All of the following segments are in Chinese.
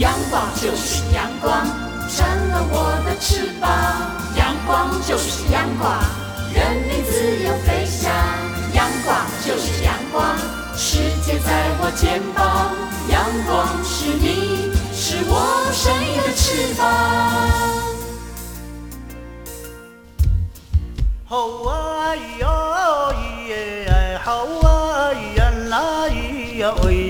阳光就是阳光，成了我的翅膀。阳光就是阳光，任你自由飞翔。阳光就是阳光，世界在我肩膀。阳光是你，是我生命的翅膀。好啊咿咿耶，好啊咿呀啦咿呀喂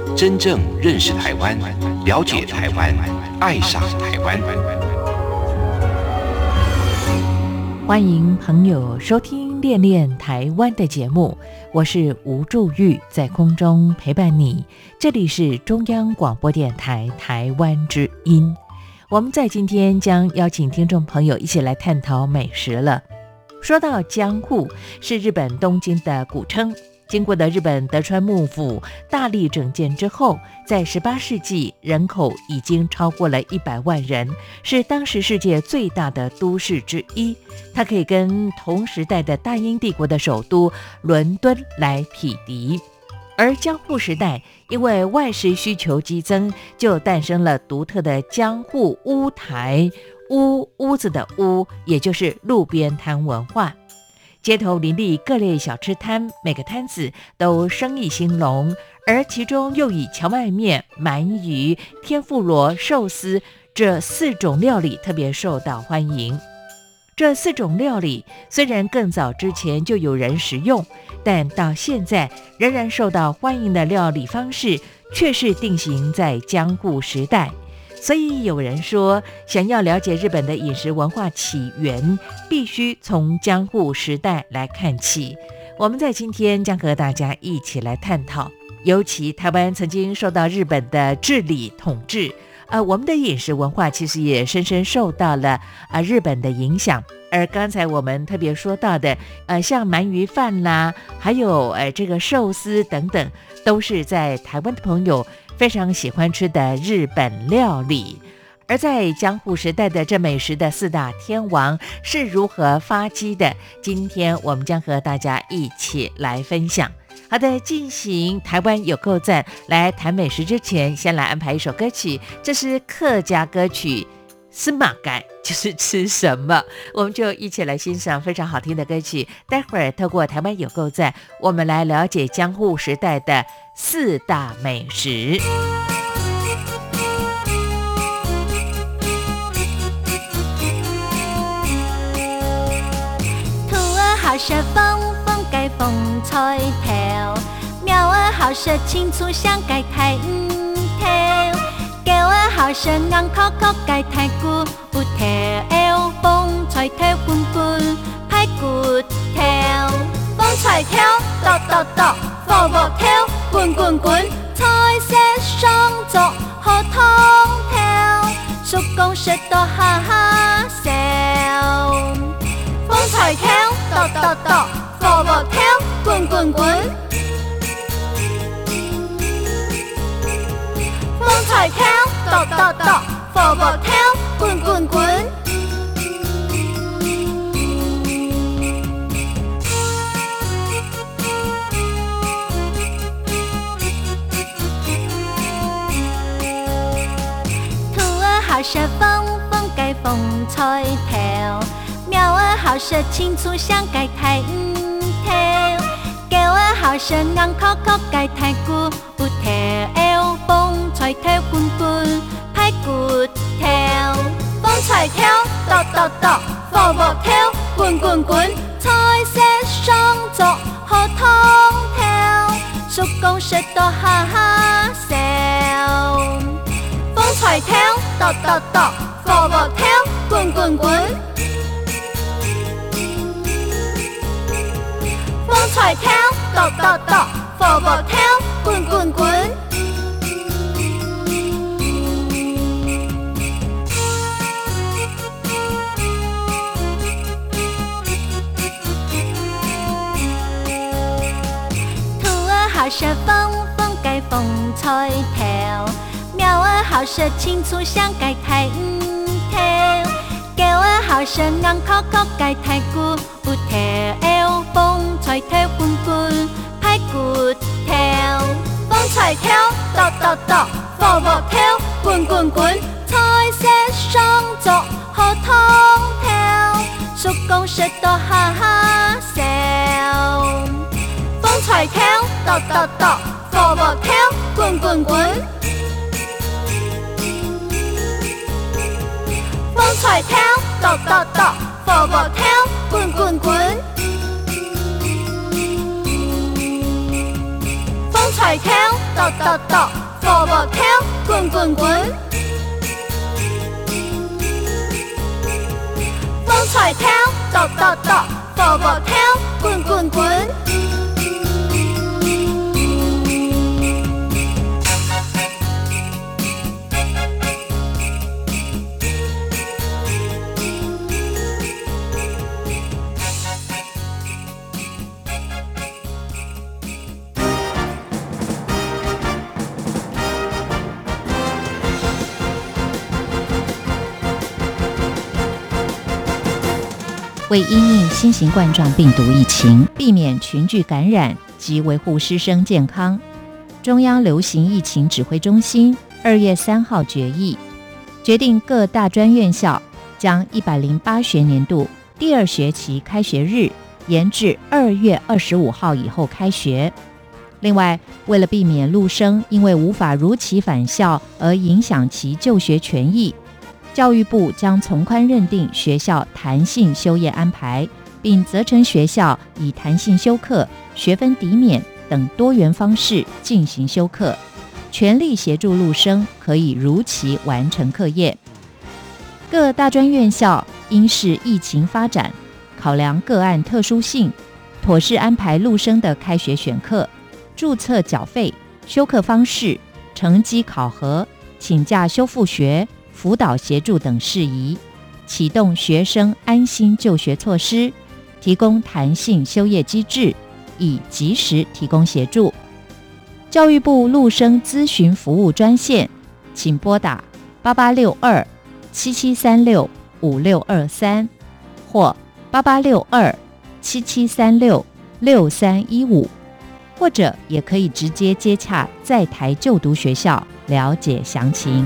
真正认识台湾，了解台湾，爱上台湾。欢迎朋友收听《恋恋台湾》的节目，我是吴祝玉，在空中陪伴你。这里是中央广播电台台湾之音。我们在今天将邀请听众朋友一起来探讨美食了。说到江户，是日本东京的古称。经过的日本德川幕府大力整建之后，在十八世纪人口已经超过了一百万人，是当时世界最大的都市之一。它可以跟同时代的大英帝国的首都伦敦来匹敌。而江户时代，因为外食需求激增，就诞生了独特的江户屋台屋屋子的屋，也就是路边摊文化。街头林立各类小吃摊，每个摊子都生意兴隆，而其中又以荞麦面、鳗鱼、天妇罗、寿司这四种料理特别受到欢迎。这四种料理虽然更早之前就有人食用，但到现在仍然受到欢迎的料理方式，却是定型在江户时代。所以有人说，想要了解日本的饮食文化起源，必须从江户时代来看起。我们在今天将和大家一起来探讨，尤其台湾曾经受到日本的治理统治。呃，我们的饮食文化其实也深深受到了啊日本的影响。而刚才我们特别说到的，呃，像鳗鱼饭啦，还有呃这个寿司等等，都是在台湾的朋友非常喜欢吃的日本料理。而在江户时代的这美食的四大天王是如何发迹的？今天我们将和大家一起来分享。好的，进行台湾有够赞来谈美食之前，先来安排一首歌曲，这是客家歌曲《司马盖》，就是吃什么，我们就一起来欣赏非常好听的歌曲。待会儿透过台湾有够赞，我们来了解江户时代的四大美食。兔儿好山风。盖风彩头，苗儿好色青粗香盖太唔头，狗儿好色硬壳壳盖太骨骨头，风彩头滚滚排骨头，风彩头剁剁剁，火火头滚滚滚，彩色双足好通头，手工舌头哈哈笑，风彩头剁剁剁。火火跳，滚滚滚，风彩跳，抖抖抖，火火跳，滚滚滚。兔儿好舌风风盖风彩头，苗儿好舌青粗香盖太狗儿好生硬壳壳盖太骨骨头，风吹头滚滚排骨头，风吹头抖抖抖，火火头滚滚滚，彩色双足好通头，手工舌头哈哈笑，风吹头抖抖抖，火火头滚滚滚。风彩跳，抖抖抖，佛佛跳。好色风风盖风彩条，苗儿好色青粗香盖太唔条，狗儿好色硬壳壳盖太骨条，风彩条滚滚拍骨条，风彩条跺跺跺，波波条滚滚滚，彩色双足好通条，叔公说到哈哈笑。风彩条跺跺跺，波波条滚滚滚，风彩条跺跺跺，波波条滚滚滚。风彩条跺跺跺，波波条滚滚滚。风彩条跺跺跺，波波条滚滚滚。为因应新型冠状病毒疫情，避免群聚感染及维护师生健康，中央流行疫情指挥中心二月三号决议，决定各大专院校将一百零八学年度第二学期开学日延至二月二十五号以后开学。另外，为了避免陆生因为无法如期返校而影响其就学权益。教育部将从宽认定学校弹性休业安排，并责成学校以弹性休课、学分抵免等多元方式进行休课，全力协助陆生可以如期完成课业。各大专院校应视疫情发展，考量个案特殊性，妥善安排陆生的开学选课、注册缴费、休课方式、成绩考核、请假修复学。辅导协助等事宜，启动学生安心就学措施，提供弹性休业机制，以及时提供协助。教育部陆生咨询服务专线，请拨打八八六二七七三六五六二三或八八六二七七三六六三一五，或者也可以直接接洽在台就读学校了解详情。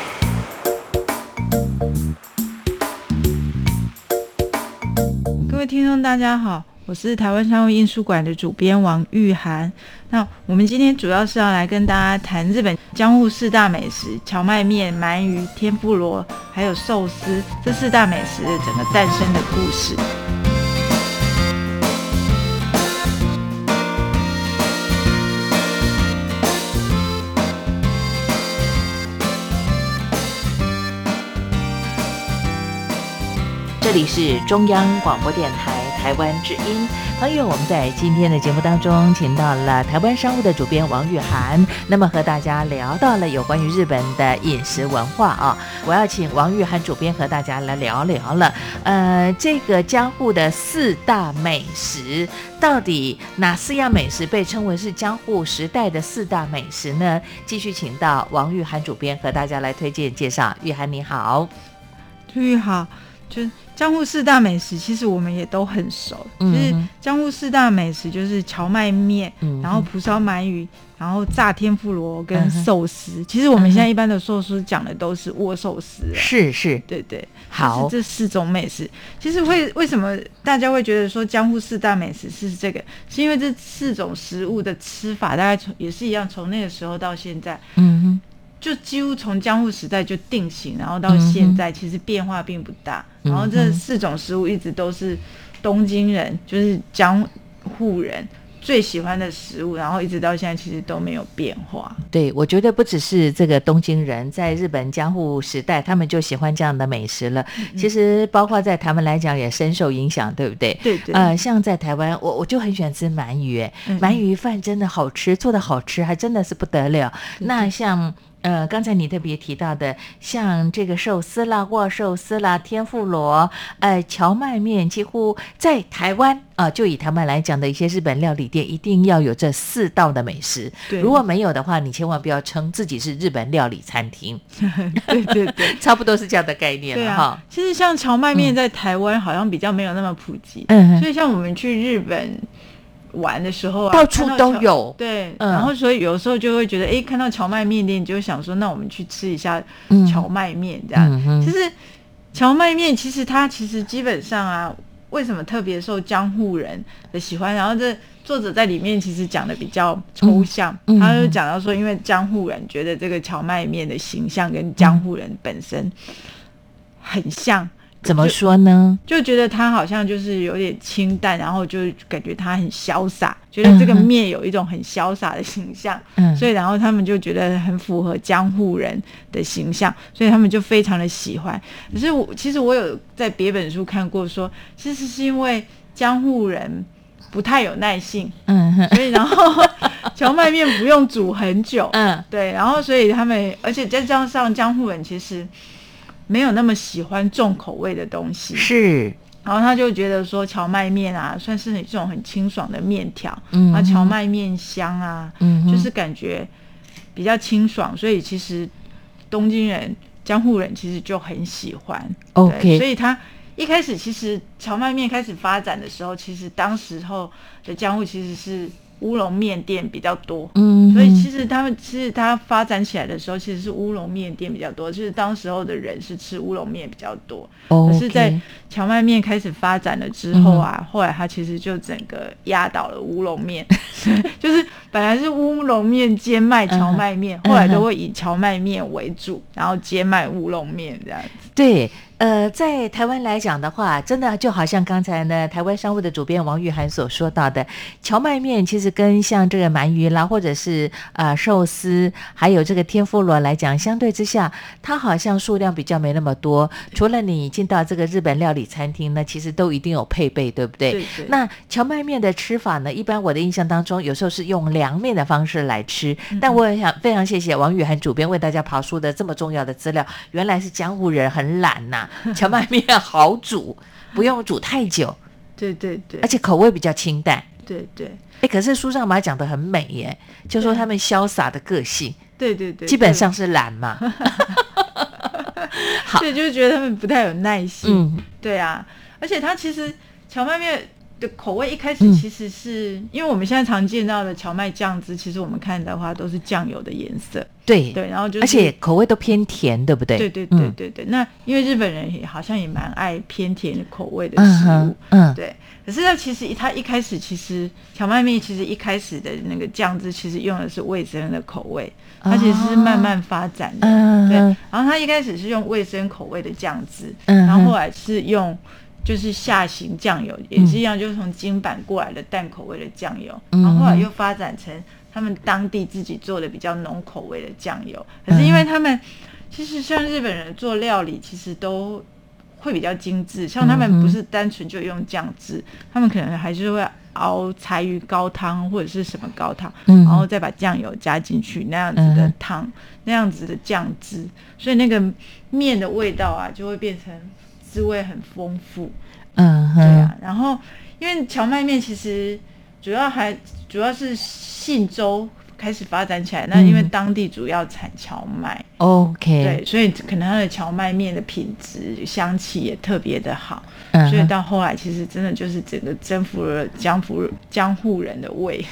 位听众，大家好，我是台湾商务印书馆的主编王玉涵。那我们今天主要是要来跟大家谈日本江户四大美食——荞麦面、鳗鱼、天妇罗，还有寿司这四大美食的整个诞生的故事。这里是中央广播电台台湾之音，朋友，我们在今天的节目当中，请到了台湾商务的主编王玉涵，那么和大家聊到了有关于日本的饮食文化啊，我要请王玉涵主编和大家来聊聊了。呃，这个江户的四大美食，到底哪四样美食被称为是江户时代的四大美食呢？继续请到王玉涵主编和大家来推荐介绍。玉涵你好，玉好，就是。江户四大美食，其实我们也都很熟。就是江户四大美食，就是荞麦面，然后蒲烧鳗鱼，然后炸天妇罗跟寿司。其实我们现在一般的寿司讲的都是握寿司。是是，对对。好，这四种美食，其实会为什么大家会觉得说江户四大美食是这个？是因为这四种食物的吃法大概从也是一样，从那个时候到现在，嗯哼。就几乎从江户时代就定型，然后到现在其实变化并不大。然后这四种食物一直都是东京人，就是江户人。最喜欢的食物，然后一直到现在其实都没有变化。对，我觉得不只是这个东京人，在日本江户时代，他们就喜欢这样的美食了。其实包括在台湾来讲，也深受影响，对不对？对对。呃，像在台湾，我我就很喜欢吃鳗鱼，鳗鱼饭真的好吃，做的好吃，还真的是不得了。那像。呃，刚才你特别提到的，像这个寿司啦、握寿司啦、天妇罗、呃荞麦面，几乎在台湾啊，就以台湾来讲的一些日本料理店，一定要有这四道的美食。如果没有的话，你千万不要称自己是日本料理餐厅。对对对，差不多是这样的概念了哈。其实像荞麦面在台湾好像比较没有那么普及，嗯，所以像我们去日本。玩的时候啊，到处都有。对，然后所以有时候就会觉得，哎，看到荞麦面店，就想说，那我们去吃一下荞麦面这样。其实荞麦面其实它其实基本上啊，为什么特别受江户人的喜欢？然后这作者在里面其实讲的比较抽象，他就讲到说，因为江户人觉得这个荞麦面的形象跟江户人本身很像。怎么说呢？就觉得他好像就是有点清淡，然后就感觉他很潇洒，觉得这个面有一种很潇洒的形象，嗯，所以然后他们就觉得很符合江户人的形象，所以他们就非常的喜欢。可是我其实我有在别本书看过，说其实是因为江户人不太有耐性，嗯，所以然后荞麦面不用煮很久，嗯，对，然后所以他们而且再加上江户人其实。没有那么喜欢重口味的东西，是，然后他就觉得说荞麦面啊，算是这种很清爽的面条，嗯，啊，荞麦面香啊，嗯，就是感觉比较清爽，所以其实东京人、江户人其实就很喜欢，OK，所以他一开始其实荞麦面开始发展的时候，其实当时候的江户其实是。乌龙面店比较多，嗯，所以其实他们其实它发展起来的时候，其实是乌龙面店比较多，就是当时候的人是吃乌龙面比较多。可是，在荞麦面开始发展了之后啊，后来它其实就整个压倒了乌龙面，就是本来是乌龙面兼卖荞麦面，后来都会以荞麦面为主，然后兼卖乌龙面这样子。对。呃，在台湾来讲的话，真的就好像刚才呢，台湾商务的主编王玉涵所说到的，荞麦面其实跟像这个鳗鱼啦，或者是呃寿司，还有这个天妇罗来讲，相对之下，它好像数量比较没那么多。除了你进到这个日本料理餐厅，呢其实都一定有配备，对不对？对对。那荞麦面的吃法呢，一般我的印象当中，有时候是用凉面的方式来吃。但我也想非常谢谢王玉涵主编为大家刨出的这么重要的资料，原来是江湖人很懒呐。荞麦面好煮，不用煮太久。对对对，而且口味比较清淡。对对，哎，可是书上把它讲的很美耶，就说他们潇洒的个性。对对对，基本上是懒嘛。好，对，就是觉得他们不太有耐心。嗯，对啊，而且他其实荞麦面。的口味一开始其实是因为我们现在常见到的荞麦酱汁，其实我们看的话都是酱油的颜色。对对，然后就而且口味都偏甜，对不对？对对对对对。那因为日本人也好像也蛮爱偏甜的口味的食物，嗯，对。可是它其实它一开始其实荞麦面其实一开始的那个酱汁其实用的是味增的口味，它其实是慢慢发展的。对，然后它一开始是用味增口味的酱汁，然后后来是用。就是下行酱油也是一样，就是从金板过来的淡口味的酱油，然后后来又发展成他们当地自己做的比较浓口味的酱油。可是因为他们其实像日本人做料理，其实都会比较精致，像他们不是单纯就用酱汁，他们可能还是会熬柴鱼高汤或者是什么高汤，然后再把酱油加进去那样子的汤，那样子的酱汁，所以那个面的味道啊就会变成。滋味很丰富，嗯，对啊。然后，因为荞麦面其实主要还主要是信州开始发展起来，那因为当地主要产荞麦，OK，对，所以可能它的荞麦面的品质、香气也特别的好。所以到后来，其实真的就是整个征服了江湖江户人的胃。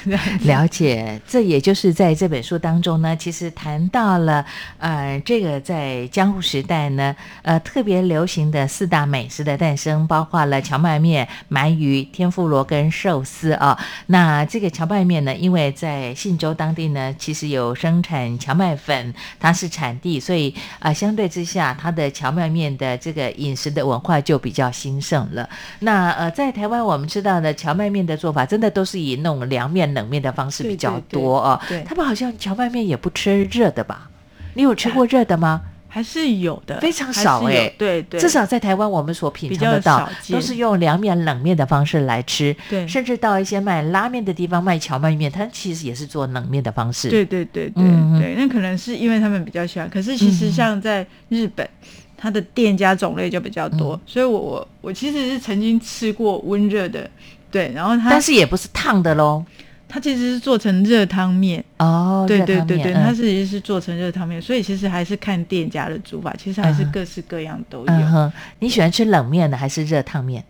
了解，这也就是在这本书当中呢，其实谈到了呃，这个在江户时代呢，呃，特别流行的四大美食的诞生，包括了荞麦面、鳗鱼、天妇罗跟寿司啊。那这个荞麦面呢，因为在信州当地呢，其实有生产荞麦粉，它是产地，所以呃，相对之下，它的荞麦面的这个饮食的文化就比较兴盛了。那呃，在台湾我们知道的荞麦面的做法，真的都是以那种凉面、冷面的方式比较多哦。对对对他们好像荞麦面也不吃热的吧？你有吃过热的吗？还是有的，非常少哎欸对对，至少在台湾我们所品尝得到少，都是用凉面、冷面的方式来吃。对甚至到一些卖拉面的地方卖荞麦面，它其实也是做冷面的方式。对对对对嗯对，那可能是因为他们比较喜欢。可是其实像在日本，它的店家种类就比较多，嗯所以我我我其实是曾经吃过温热的，对，然后它但是也不是烫的喽。它其实是做成热汤面，哦，对对对对，它其实是做成热汤面，所以其实还是看店家的煮法，其实还是嗯各式各样都有。嗯哼，你喜欢吃冷面的还是热汤面？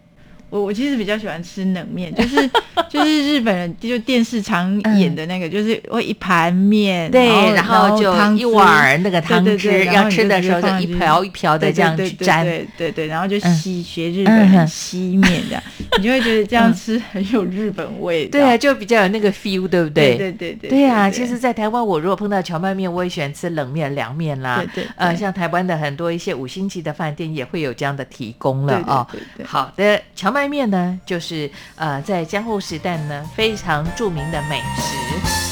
我我其实比较喜欢吃冷面，就是就是日本人就电视常演的那个，就是会一盘面，嗯对，然然后后就一汤汁碗儿那个汤对对汁，要吃的时候就一瓢一瓢的这样去沾。对对对，然后就嗯吸学日本吸面这样，你就会觉得这样吃很有日本味道。对啊，就比较有那个 feel，对不对对？对对对对啊，其实，在台湾，我如果碰到荞麦面，我也喜欢吃冷面、凉面啦。对对对呃，像台湾的很多一些五星级的饭店也会有这样的提供了对对哦。对对好的，荞麦外面呢，就是呃，在江户时代呢非常著名的美食。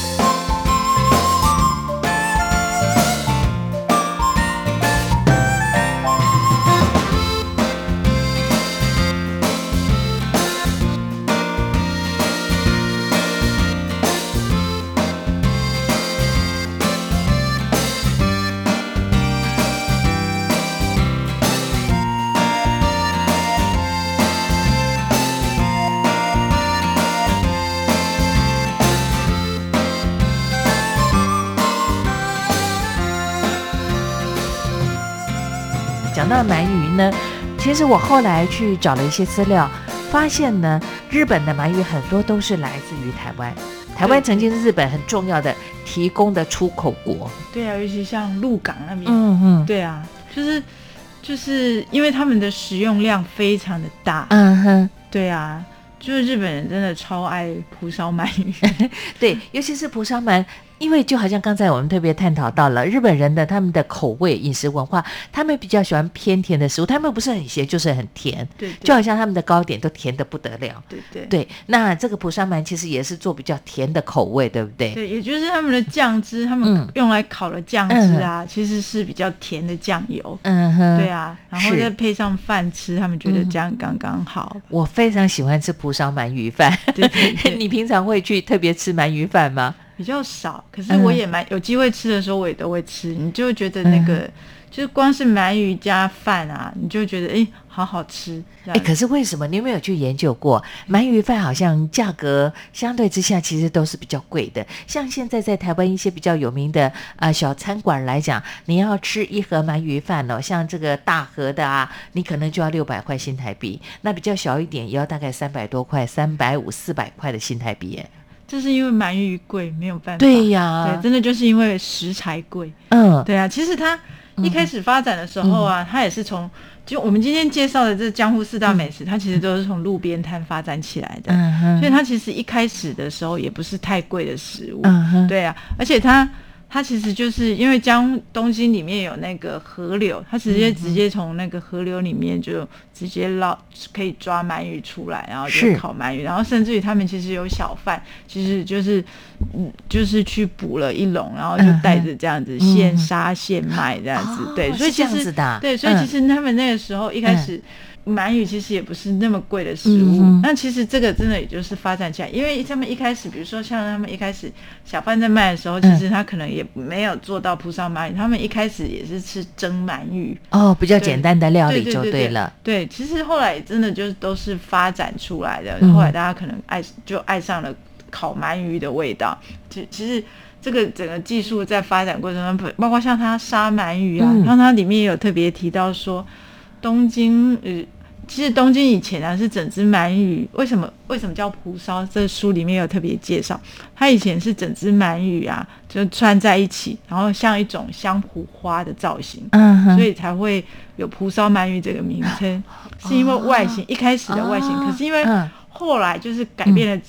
讲到鳗鱼呢，其实我后来去找了一些资料，发现呢，日本的鳗鱼很多都是来自于台湾。台湾曾经是日本很重要的提供的出口国。对啊，尤其像鹿港那边，嗯嗯。对啊，就是就是因为他们的食用量非常的大，嗯哼，对啊，就是日本人真的超爱蒲烧鳗鱼，对，尤其是蒲烧鳗，因为就好像刚才我们特别探讨到了日本人的他们的口味、饮食文化，他们比较喜欢偏甜的食物，他们不是很咸就是很甜，对，就好像他们的糕点都甜的不得了。对对对，那这个蒲烧鳗其实也是做比较甜的口味，对不对？对，也就是他们的酱汁，他们嗯用来烤的酱汁啊，其实是比较甜的酱油。嗯哼，对啊，然后再配上饭吃，他们觉得嗯这样刚刚好。我非常喜欢吃蒲烧鳗鱼饭。对对对 你平常会去特别吃鳗鱼饭吗？比较少，可是嗯我也蛮、有机会吃的时候，我也都会吃。你就觉得那个，嗯就是光是鳗鱼加饭啊，你就觉得哎、好好吃。可是为什么你有没有去研究过？鳗鱼饭好像价格相对之下其实都是比较贵的。像现在在台湾一些比较有名的呃小餐馆来讲，你要吃一盒鳗鱼饭哦，像这个大盒的啊，你可能就要六百块新台币；那比较小一点，也要大概三百多块，三百五、四百块的新台币耶。这是因为鳗鱼贵，没有办法。对呀，对，真的就是因为食材贵。嗯，对啊，其实它一开始发展的时候啊，它也是从就我们今天介绍的这江户四大美食，它其实都是从路边摊发展起来的。嗯哼，所以它其实一开始的时候也不是太贵的食物。嗯哼，对啊，而且它它其实就是因为江东京里面有那个河流，它直嗯接直接从那个河流里面就直接捞，可以抓鳗鱼出来，然后就烤鳗鱼，然后甚至于他们其实有小贩，其实就是嗯，就是去捕了一笼，然后就带着这样子嗯现杀现卖这样子，哦对，所以其实对，所以嗯。其实他们那个时候一开始。鳗鱼其实也不是那么贵的食物，嗯那其实这个真的也就是发展起来，因为他们一开始，比如说像他们一开始小贩在卖的时候，其嗯实他可能也没有做到铺上鳗鱼，他们一开始也是吃蒸鳗鱼，哦，比较对简单的料理就对了。对，其实后来真的就是都是发展出来的，嗯后来大家可能爱就爱上了烤鳗鱼的味道。其其实这个整个技术在发展过程中，包括像它杀鳗鱼啊，像它里面也有特别提到说，东京呃。其实东京以前啊是整只鳗鱼，为什么为什么叫蒲烧？这书里面有特别介绍，它以前是整只鳗鱼啊，就串在一起，然后像一种香蒲花的造型，嗯，所以才会有蒲烧鳗鱼这个名称，是因为外形一开始的外形，可是因为后来就是改变了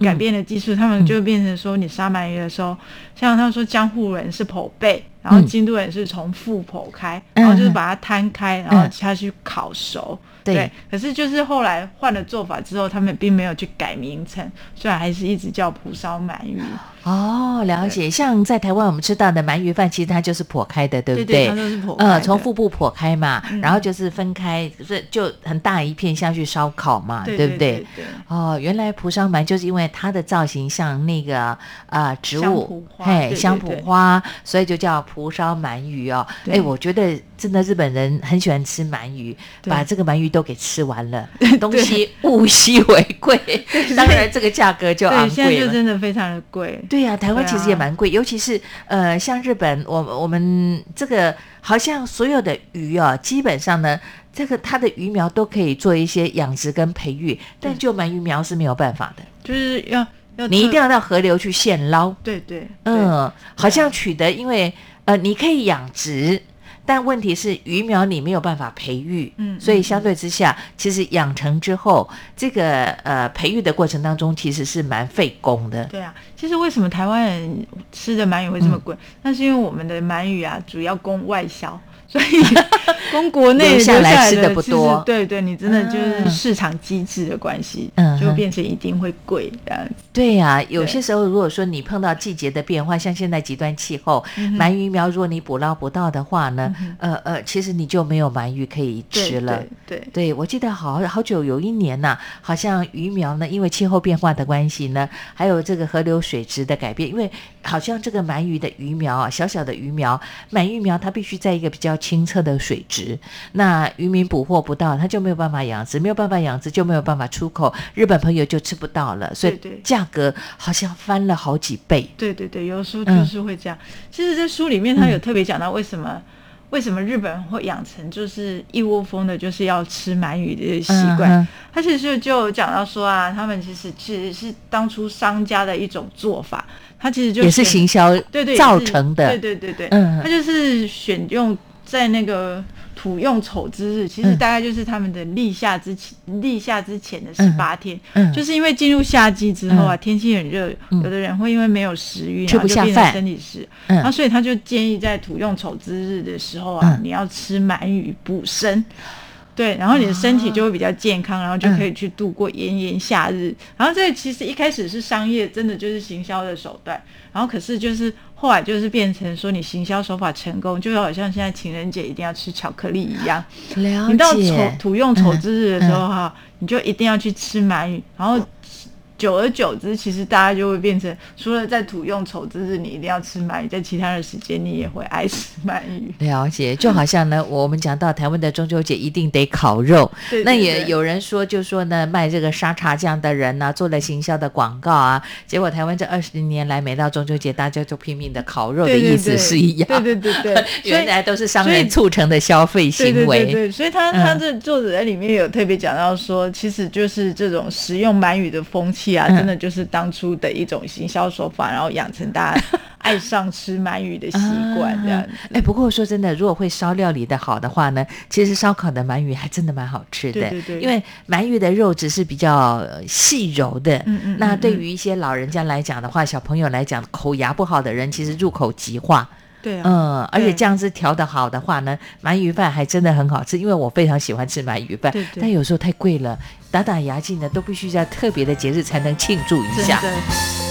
改变了技术，他们就变成说你杀鳗鱼的时候，像他们说江户人是剖背，然后京都人是从腹剖开，然后就是把它摊开，然后下去烤熟。对，可是就是后来换了做法之后，他们并没有去改名称，虽然还是一直叫蒲烧鳗鱼。哦，了解。像在台湾我们吃到的鳗鱼饭，其实它就是剖开的，对不对？它都是剖。呃，从腹部剖开嘛，然后就是分开，是就很大一片下去烧烤嘛，对不对？哦，原来蒲烧鳗就是因为它的造型像那个呃植物，嘿，香蒲花，所以就叫蒲烧鳗鱼哦。哎，我觉得真的日本人很喜欢吃鳗鱼，把这个鳗鱼都给吃完了，东西物稀为贵，当然这个价格就昂贵了。现在就真的非常的贵。对呀，台湾其实也蛮贵，尤其是呃，像日本，我我们这个好像所有的鱼啊，基本上呢，这个它的鱼苗都可以做一些养殖跟培育，但就鳗鱼苗是没有办法的，就是要要你一定要到河流去现捞。对对，嗯，好像取得，因为呃，你可以养殖。但问题是鱼苗你没有办法培育，嗯，所以相对之下，其实养成之后，这个呃培育的过程当中，其实是蛮费工的。对啊，其实为什么台湾人吃的鳗鱼会这么贵？那是因为我们的鳗鱼啊，主要供外销。所以，供国内留下来吃的不多。对对，你真的就是市场机制的关系，嗯，就变成一定会贵这样子。对呀，有些时候如果说你碰到季节的变化，像现在极端气候，鳗鱼苗如果你捕捞不到的话呢，呃呃，其实你就没有鳗鱼可以吃了。对对，我记得好好久有一年呐，好像鱼苗呢，因为气候变化的关系呢，还有这个河流水质的改变，因为好像这个鳗鱼的鱼苗啊，小小的鱼苗，鳗鱼苗它必须在一个比较清澈的水质，那渔民捕获不到，他就没有办法养殖，没有办法养殖就没有办法出口，日本朋友就吃不到了，所以价格好像翻了好几倍。对对对，有书就是会这样。其实，在书里面他有特别讲到为什么为什么日本人会养成就是一窝蜂的，就是要吃鳗鱼的习惯。他其实就讲到说啊，他们其实其实是当初商家的一种做法。他其实就也是行销对对造成的，对对对对，嗯，他就是选用在那个土用丑之日，其实大概就是他们的立夏之前，立夏之前的十八天，嗯，就是因为进入夏季之后啊，天气很热，有的人会因为没有食欲，然后就变成身体湿，嗯，然后所以他就建议在土用丑之日的时候啊，你要吃鳗鱼补身。对，然后你的身体就会比较健康，然后就可以去度过炎炎夏日。然后这其实一开始是商业，真的就是行销的手段。然后可是就是后来就是变成说，你行销手法成功，就好像现在情人节一定要吃巧克力一样。你到丑土用丑之日的时候哈，你就一定要去吃鳗鱼，然后。久而久之，其实大家就会变成，除了在土用丑之日你一定要吃鳗鱼，在其他的时间你也会爱吃鳗鱼。了解，就好像呢，我们讲到台湾的中秋节一定得烤肉，那也有人说，就说呢，卖这个沙茶酱的人呢，做了行销的广告啊，结果台湾这二十年来，每到中秋节，大家就拼命的烤肉的意思是一样。对对对对，原来都是商人促成的消费行为。对对对，所以他他这作者在里面有特别讲到说，其实就是这种食用鳗鱼的风气。啊，真的就是当初的一种行销手法，然后养成大家爱上吃鳗鱼的习惯这样。哎，不过说真的，如果会烧料理的好的话呢，其实烧烤的鳗鱼还真的蛮好吃的。对对对，因为鳗鱼的肉质是比较细柔的。嗯嗯。那对于一些老人家来讲的话，小朋友来讲，口牙不好的人，其实入口即化。对，嗯，而且酱汁调的好的话呢，鳗鱼饭还真的很好吃，因为我非常喜欢吃鳗鱼饭，但有时候太贵了，打打牙祭呢都必须在特别的节日才能庆祝一下。可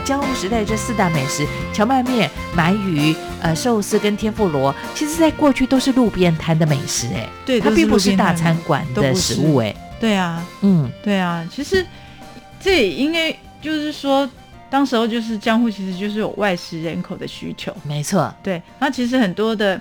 江户时代这四大美食，荞麦面、鳗鱼、呃寿司跟天妇罗，其实在过去都是路边摊的美食，哎，对，它并不是大餐馆的食物，哎，对啊，嗯。对啊，其实这也应该就是说，当时候就是江户其实就是有外食人口的需求，没错，对，那其实很多的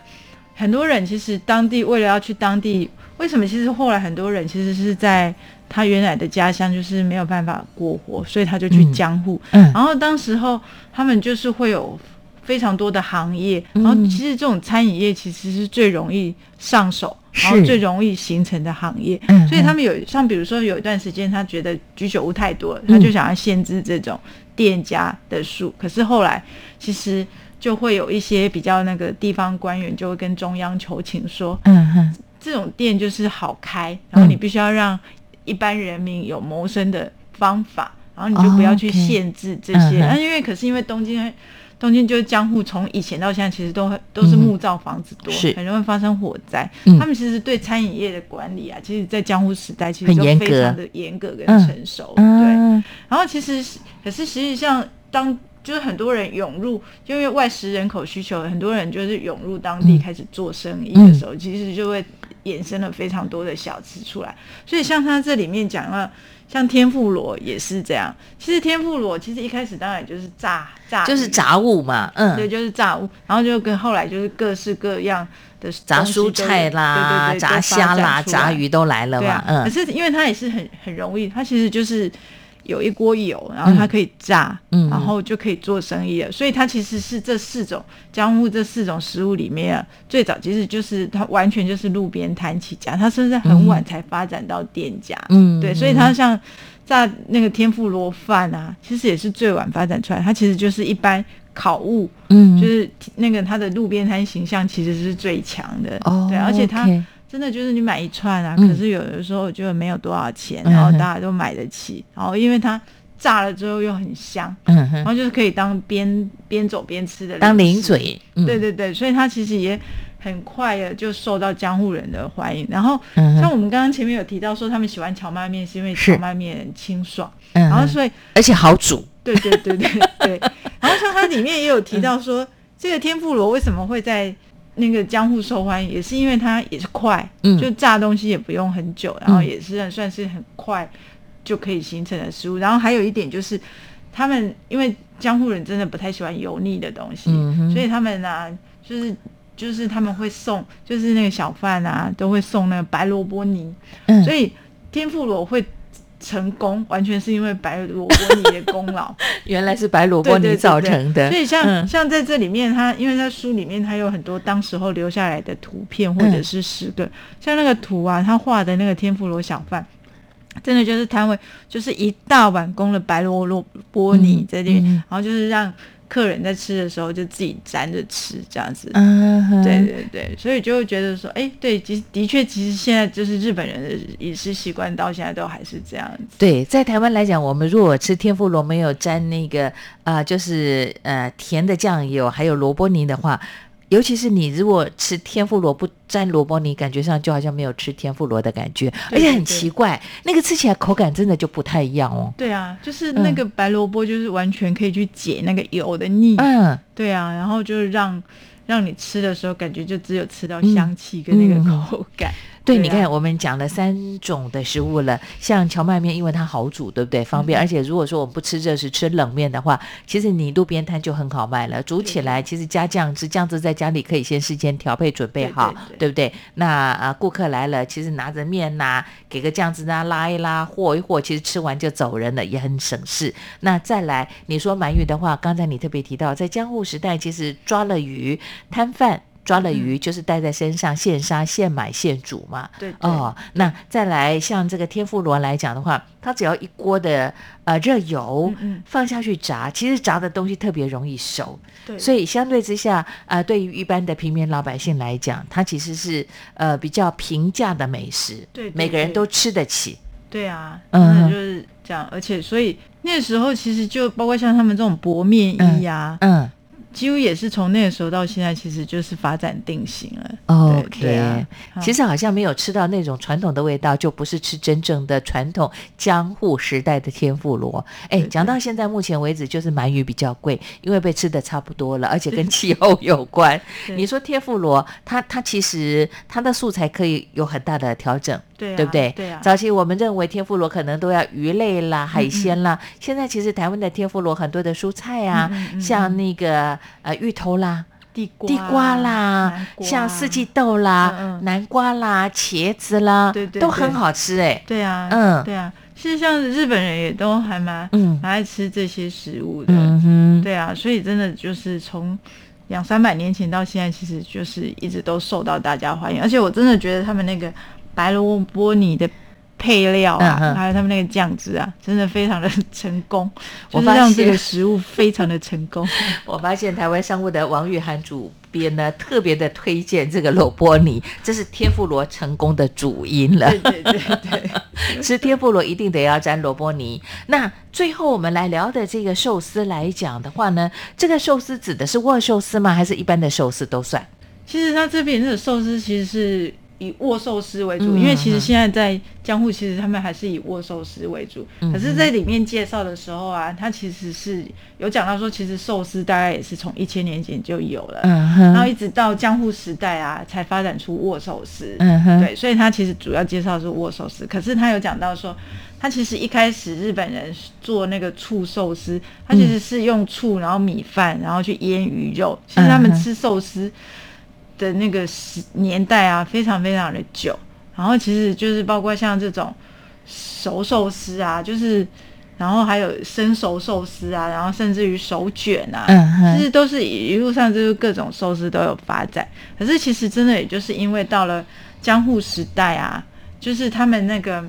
很多人其实当地为了要去当地，为什么其实后来很多人其实是在他原来的家乡就是没有办法过活，所以他就去嗯。江户，嗯。然后当时候他们就是会有非常多的行业，嗯。然后其实这种餐饮业其实是最容易上手，然后最容易形成的行业。嗯所以他们有像比如说有一段时间，他觉得居酒屋太多他就想要限制这种店家的数。可是后来其实就会有一些比较那个地方官员就会跟中央求情说，嗯哼，这种店就是好开，然后你嗯必须要让一般人民有谋生的方法，然后你就不要去限制这嗯些。哼。那、因为可是因为东京。东京就是江户，从以前到现在，其实都很都是木造房子多，嗯很容易发生火灾。嗯。他们其实对餐饮业的管理啊，其实，在江户时代其实都很严格。非常的严格跟嗯成熟。对，嗯，然后其实是可是实际上当就是很多人涌入，就因为外食人口需求，很多人就是涌入当地嗯。开始做生意的时候，其实就会衍生了非常多的小吃出来。所以像他这里面讲了。像天妇罗也是这样，其实天妇罗其实一开始当然就是炸炸，就是，炸物嘛，嗯，对，就是炸物，然后就跟后来就是各式各样的炸蔬菜啦，对对对，炸虾啦，炸鱼都来了嘛对啊，，可嗯是因为它也是很很容易，它其实就是有一锅油，然后它可以炸，嗯然后就可以做生意了。所以它其实是这四种江户这四种食物里面、啊，最早其实就是它完全就是路边摊起家，它甚至很晚才发展到店家。嗯对，所以它像炸那个天妇罗饭啊，其实也是最晚发展出来，它其实就是一般烤物，嗯，就是那个它的路边摊形象其实是最强的。哦，对，而且它。真的就是你买一串啊，嗯。可是有的时候就没有多少钱，嗯然后大家都买得起，然后因为它炸了之后又很香，嗯，然后就是可以当边边走边吃的当零。嘴，嗯。对，对对，所以它其实也很快的就受到江户人的欢迎。然后嗯像我们刚刚前面有提到说，他们喜欢荞麦面是。因为是荞麦面清爽，嗯，然后所以而且好煮，对对对对对。然后像它里面也有提到说，这个天妇罗为什么会在那个江户受欢迎，也是因为它也是快，嗯就炸东西也不用很久，然后也是算是很快就可以形成的食物。然后还有一点就是，他们因为江户人真的不太喜欢油腻的东西，嗯所以他们啊，就是。就是他们会送，就是那个小贩啊，都会送那个白萝卜泥，嗯，所以天妇罗会成功，完全是因为白萝卜泥的功劳。原来是白萝卜泥造成的，所以像、嗯像在这里面，他因为在书里面，他有很多当时候留下来的图片或嗯者是诗歌，像那个图啊，他画的那个天妇罗小贩。真的就是摊位，就是一大碗供了白萝萝卜泥在这里，嗯嗯然后就是让客人在吃的时候就自己沾着吃这样子。对对对，所以就会觉得说，哎，对，其实的确，其实现在就是日本人的饮食习惯到现在都还是这样子。对，在台湾来讲，我们如果吃天妇罗没有沾那个呃，就是呃甜的酱油，还有萝卜泥的话，尤其是你如果吃天妇罗不沾萝卜你，感觉上就好像没有吃天妇罗的感觉，而且很奇怪，那个吃起来口感真的就不太一样哦。对啊，就是那个白萝卜，就是完全可以去解那个油的腻。嗯，对啊，然后就是让让你吃的时候，感觉就只有吃到香气跟那个嗯口感。对，对啊你看，我们讲了三种的食物了，像荞麦面，因为它好煮，对不对？方嗯便，而且如果说我们不吃热食，吃冷面的话，其实你路边摊就很好卖了。煮起来，其实加酱汁，酱汁在家里可以先事先调配准备对好，对对不对？那啊，顾客来了，其实拿着面呐、给个酱汁啊，拉一拉，和一和，其实吃完就走人了，也很省事。那再来，你说鳗鱼的话，刚才你特别提到，在江户时代，其实抓了鱼摊贩。抓了鱼就是带在身上，现杀现买现煮嘛。对对。哦，那再来像这个天妇罗来讲的话，它只要一锅的呃热油放下去炸，其实炸的东西特别容易熟，对，所以相对之下，呃，对于一般的平民老百姓来讲，它其实是呃比较平价的美食，对对对。每个人都吃得起。对啊，嗯。就是这样。而且，所以那时候其实就包括像他们这种薄面衣啊，嗯几乎也是从那个时候到现在，其实就是发展定型了。OK，其实好像没有吃到那种传统的味道，就不是吃真正的传统江户时代的天妇罗。哎，讲到现在目前为止，就是鳗鱼比较贵，因为被吃的差不多了，而且跟 气候有关。你说天妇罗，它它其实它的素材可以有很大的调整，对对不对？对啊。早期我们认为天妇罗可能都要鱼类啦、海鲜啦，现在其实台湾的天妇罗很多的蔬菜啊，像那个。呃，芋头啦，地瓜地瓜啦，像四季豆啦，南瓜啦，茄子啦，对对，都很好吃哎。对啊，嗯，对啊，其实像日本人也都还蛮蛮爱吃这些食物的。对啊，所以真的就是从两三百年前到现在，其实就是一直都受到大家欢迎。而且我真的觉得他们那个白萝卜泥的。配料啊，还有他们那个酱汁啊，真的非常的成功，就是让这个食物非常的成功。我发现台湾商务的王玉涵主编呢，特别的推荐这个萝卜泥，这是天妇罗成功的主因了。对对对对，吃天妇罗一定得要沾萝卜泥。那最后我们来聊的这个寿司来讲的话呢，这个寿司指的是握寿司吗？还是一般的寿司都算？其实它这边这个寿司其实是。以握寿司为主，因为其实现在在江户，其实他们还是以握寿司为主。可是，在里面介绍的时候啊，他其实是有讲到说，其实寿司大概也是从一千年前就有了，然后一直到江户时代啊，才发展出握寿司。对，所以他其实主要介绍是握寿司。可是他有讲到说，他其实一开始日本人做那个醋寿司，他其实是用醋，然后米饭，然后去腌鱼肉。其实他们吃寿司。的那个时年代啊，非常非常的久，然后其实就是包括像这种熟寿司啊，就是然后还有生熟寿司啊，然后甚至于手卷啊，其实都是一路上就是各种寿司都有发展。可是其实真的也就是因为到了江户时代啊，就是他们那个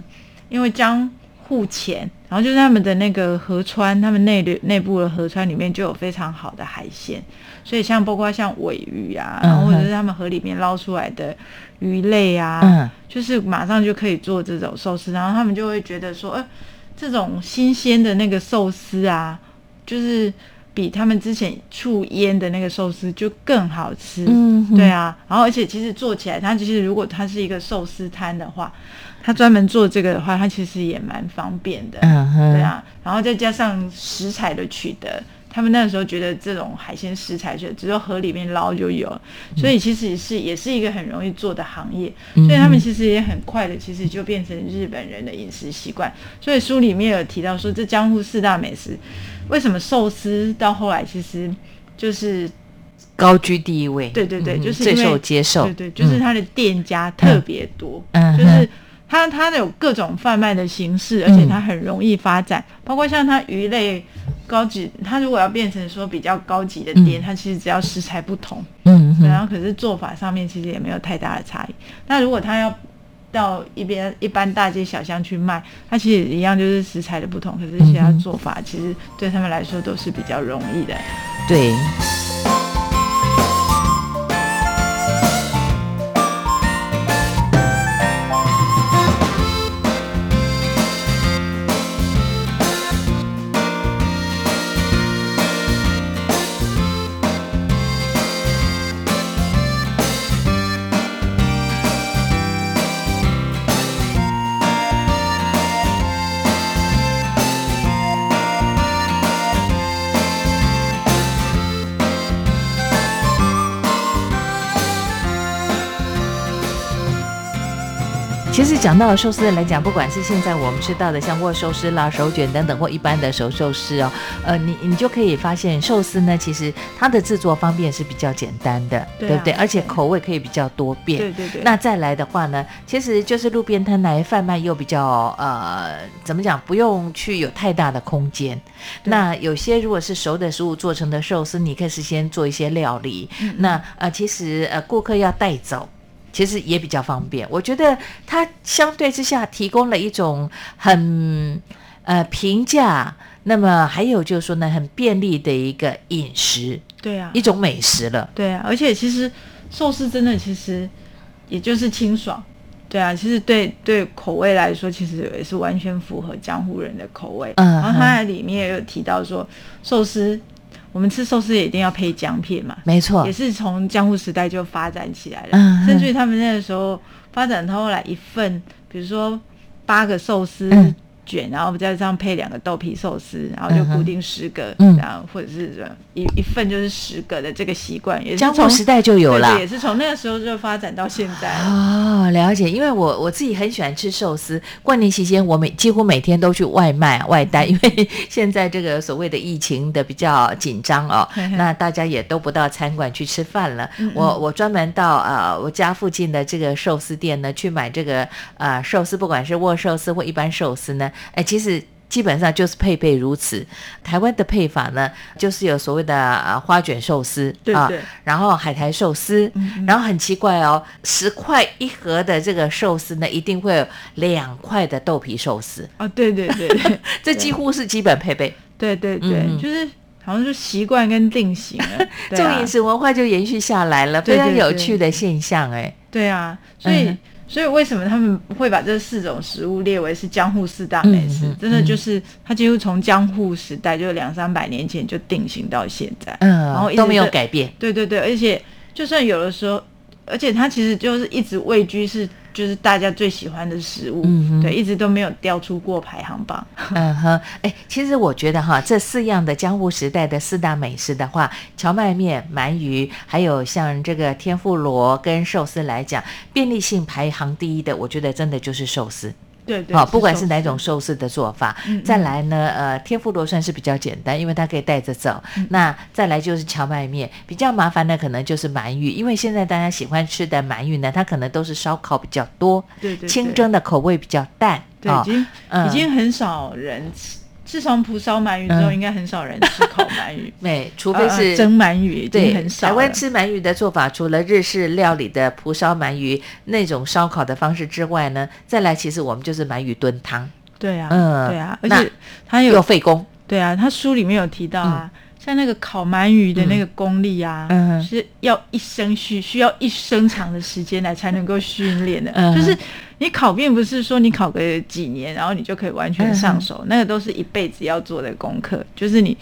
因为江户前，然后就是他们的那个河川，他们内内部的河川里面就有非常好的海鲜。所以像包括像尾鱼啊，然后或者是他们河里面捞出来的鱼类啊，就是马上就可以做这种寿司，然后他们就会觉得说，呃，这种新鲜的那个寿司啊，就是比他们之前醋腌的那个寿司就更好吃。嗯，对啊，然后而且其实做起来，它其实如果它是一个寿司摊的话，它专门做这个的话，他其实也蛮方便的。嗯哼，对啊，然后再加上食材的取得。他们那个时候觉得这种海鲜食材就只有河里面捞就有，所以其实是也是一个很容易做的行业，所以他们其实也很快的，其实就变成日本人的饮食习惯。所以书里面有提到说，这江户四大美食为什么寿司到后来其实就是高居第一位？对对对，就是最受接受。对对，就是他的店家特别多，嗯就是。它它有各种贩卖的形式，而且它很容易发展，包括像它鱼类高级，它如果要变成说比较高级的店，它其实只要食材不同，嗯，然后可是做法上面其实也没有太大的差异。那如果它要到一边一般大街小巷去卖，它其实一样就是食材的不同，可是其他做法其实对他们来说都是比较容易的，对。其实讲到寿司来讲，不管是现在我们吃到的像握寿司啦、手卷等等，或一般的熟寿司哦，呃，你你就可以发现寿司呢，其实它的制作方面是比较简单的，对不对？而且口味可以比较多变。对对对。那再来的话呢，其实就是路边摊来贩卖又比较呃，怎么讲？不用去有太大的空间。那有些如果是熟的食物做成的寿司，你可以事先做一些料理。那呃，其实呃，顾客要带走。其实也比较方便，我觉得它相对之下提供了一种很呃平价，那么还有就是说呢，很便利的一个饮食，对啊，一种美食了，对啊，而且其实寿司真的其实也就是清爽，对啊，其实对对口味来说，其实也是完全符合江湖人的口味，嗯，然后它里面也有提到说寿司。我我们吃寿司也一定要配姜片嘛，没错。也，是从江户时代就发展起来了，嗯。甚至于他们那个时候发展到后来一份，比如说八个寿司。嗯卷，然后再这样配两个豆皮寿司，然后就固定十个，嗯然后或者是一一份就是十个的这个习惯，也是江户从时代就有了也。是从那个时候就发展到现在。哦，了解，因为我我自己很喜欢吃寿司。过年期间，我每几乎每天都去外卖、外带，因为 现在这个所谓的疫情的比较紧张哦那大家也都不到餐馆去吃饭了。嗯我我专门到呃我家附近的这个寿司店呢去买这个呃寿司，不管是握寿司或一般寿司呢，哎，其实。基本上就是配备如此。台湾的配法呢，就是有所谓的呃花卷寿司啊然后海苔寿司，嗯然后很奇怪哦，十块一盒的这个寿司呢，一定会有两块的豆皮寿司，啊，对对对对这几乎是基本配备。对对对，嗯就是好像就习惯跟定型了。这种饮食文化就延续下来了，对非常有趣的现象哎。对啊，所以、嗯所以为什么他们会把这四种食物列为是江户四大美食？嗯嗯真的就是它几乎从江户时代就两三百年前就定型到现在。然后一，直嗯都没有改变。对对对，而且就算有的时候，而且它其实就是一直位居是就是大家最喜欢的食物，嗯哼对，一直都没有掉出过排行榜。嗯哼，哎，其实我觉得哈，这四样的江户时代的四大美食的话，荞麦面、鳗鱼，还有像这个天妇罗跟寿司来讲，便利性排行第一的，我觉得真的就是寿司。对对，好，不管是哪种寿司的做法，嗯嗯再来呢，呃，天妇罗算是比较简单，因为它可以带着走。嗯那再来就是荞麦面，比较麻烦的可能就是鳗鱼，因为现在大家喜欢吃的鳗鱼呢，它可能都是烧烤比较多，对对对清蒸的口味比较淡。对，哦已经、嗯已经很少人吃。自从蒲烧鳗鱼之后，嗯。应该很少人吃烤鳗鱼，没，除非呃是、蒸鳗鱼对，很少了。台湾吃鳗鱼的做法，除了日式料理的蒲烧鳗鱼那种烧烤的方式之外呢，再来其实我们就是鳗鱼炖汤，对啊，嗯对啊，而那且他又有费工。对啊，他书里面有提到啊，像那个烤鳗鱼的那个功力啊，嗯。是要一生需需要一生长的时间来才能够训练的。嗯就是你考并不是说你考个几年，然后你就可以完全上手，那个都是一辈子要做的功课。就是你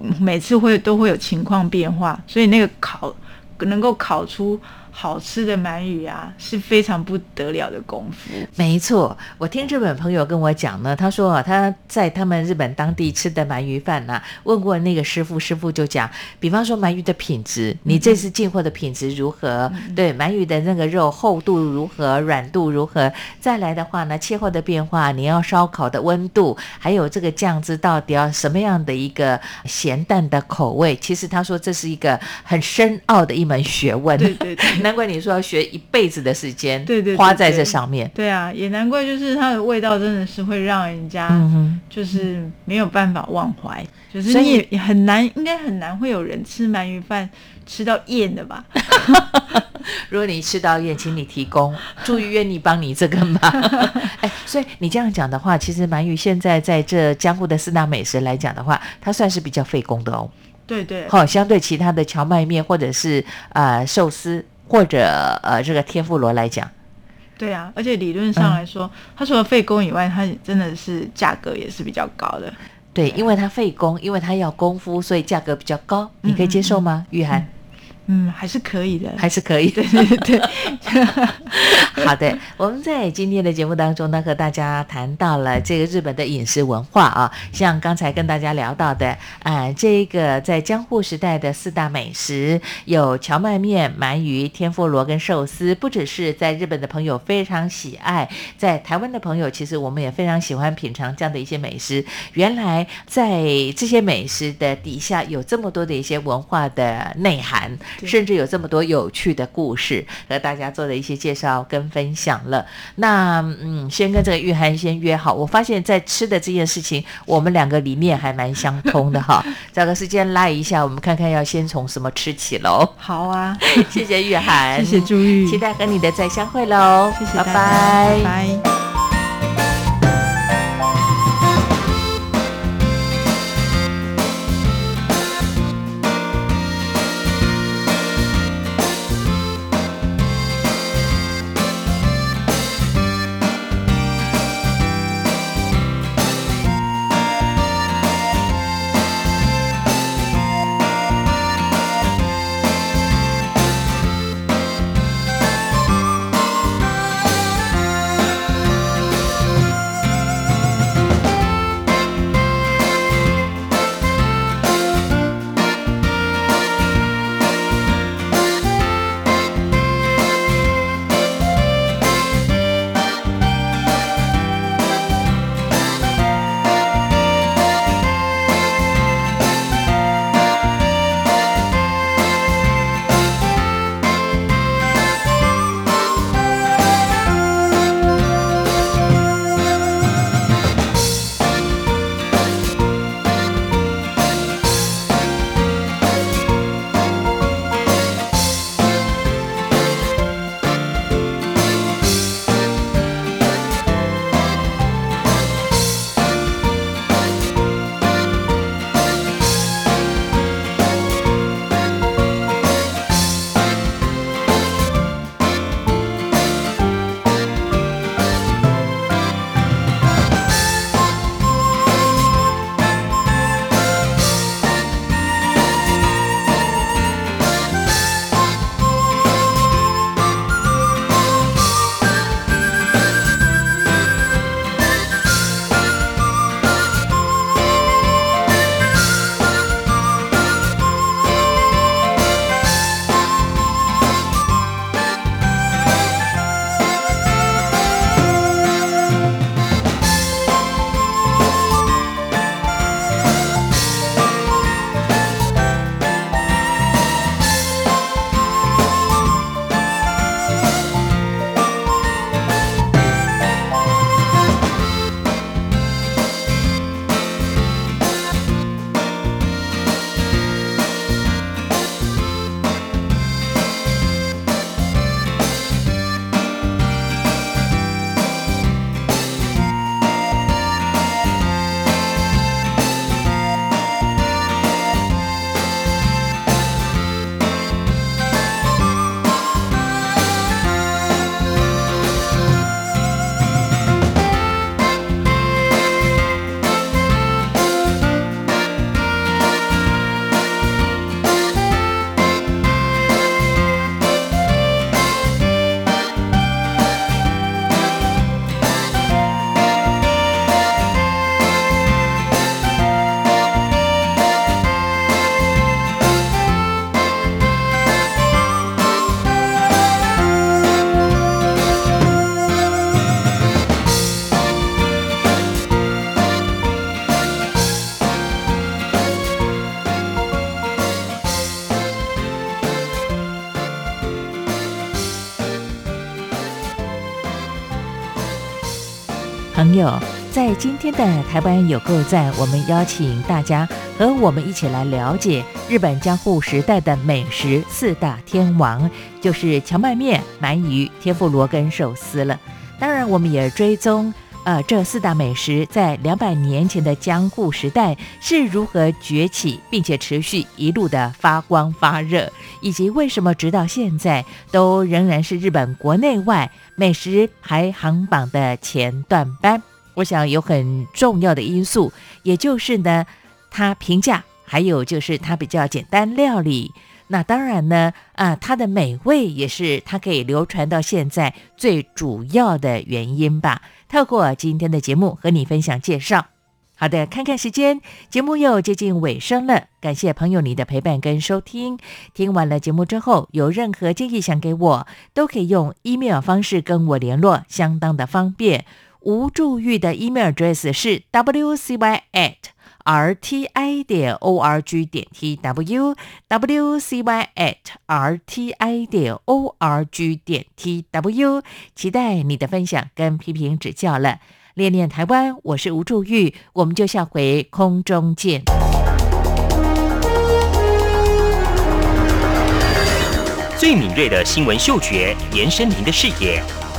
嗯每次会都会有情况变化，所以那个考能够考出好吃的鳗鱼啊，是非常不得了的功夫。没错，我听日本朋友跟我讲呢，他说啊，他在他们日本当地吃的鳗鱼饭呐、问过那个师傅，师傅就讲，比方说鳗鱼的品质，你这次进货的品质如何？对，鳗鱼的那个肉厚度如何，软度如何？再来的话呢，切后的变化，你要烧烤的温度，还有这个酱汁到底要什么样的一个咸淡的口味？其实他说这是一个很深奥的一门学问。对对对难怪你说要学一辈子的时间，对对对花在这上面。对啊，也难怪，就是它的味道真的是会让人家嗯，就是没有办法忘怀，就是所以你也也很难，应该很难会有人吃鳗鱼饭吃到厌的吧？如果你吃到厌，请你提供，祝愿愿意帮你这个忙。哎，所以你这样讲的话，其实鳗鱼现在在这江户的四大美食来讲的话，它算是比较费工的哦。对对，好、相对其他的荞麦面或者是呃寿司或者呃这个天妇罗来讲，对啊，而且理论上来嗯说，它除了费工以外，它真的是价格也是比较高的。对，因为它费工，因为它要功夫，所以价格比较高。你可以接受吗，玉涵？嗯，还是可以的。还是可以的。对对对，好的，我们在今天的节目当中呢，和大家谈到了这个日本的饮食文化啊，像刚才跟大家聊到的，啊，这个在江户时代的四大美食有荞麦面、鳗鱼、天妇罗跟寿司，不只是在日本的朋友非常喜爱，在台湾的朋友其实我们也非常喜欢品尝这样的一些美食。原来在这些美食的底下有这么多的一些文化的内涵，甚至有这么多有趣的故事和大家做的一些介绍跟分享了。那嗯，先跟这个玉涵先约好，我发现在吃的这件事情，我们两个理念还蛮相通的哈。找个时间拉一下，我们看看要先从什么吃起喽。好啊，谢谢玉涵，谢谢朱玉，期待和你的再相会喽。拜谢谢拜拜拜。在今天的台湾有够赞，我们邀请大家和我们一起来了解日本江户时代的美食四大天王，就是荞麦面、鳗鱼、天妇罗跟寿司了。当然，我们也追踪。呃，这四大美食在两百年前的江户时代是如何崛起，并且持续一路的发光发热，以及为什么直到现在都仍然是日本国内外美食排行榜的前段班？我想有很重要的因素，也就是呢，它平价，还有就是它比较简单料理。那当然呢，啊，它的美味也是它可以流传到现在最主要的原因吧。透过今天的节目和你分享介绍。好的，看看时间，节目又接近尾声了。感谢朋友你的陪伴跟收听。听完了节目之后，有任何建议想给我，都可以用 email 方式跟我联络，相当的方便。无助玉的 email address 是 wcy at。r t i 点 o r g 点 t w w c y at r t i 点 o r g 点 t w，期待你的分享跟批评指教了。恋恋台湾，我是吴祝玉，我们就下回空中见。最敏锐的新闻嗅觉，延伸您的视野，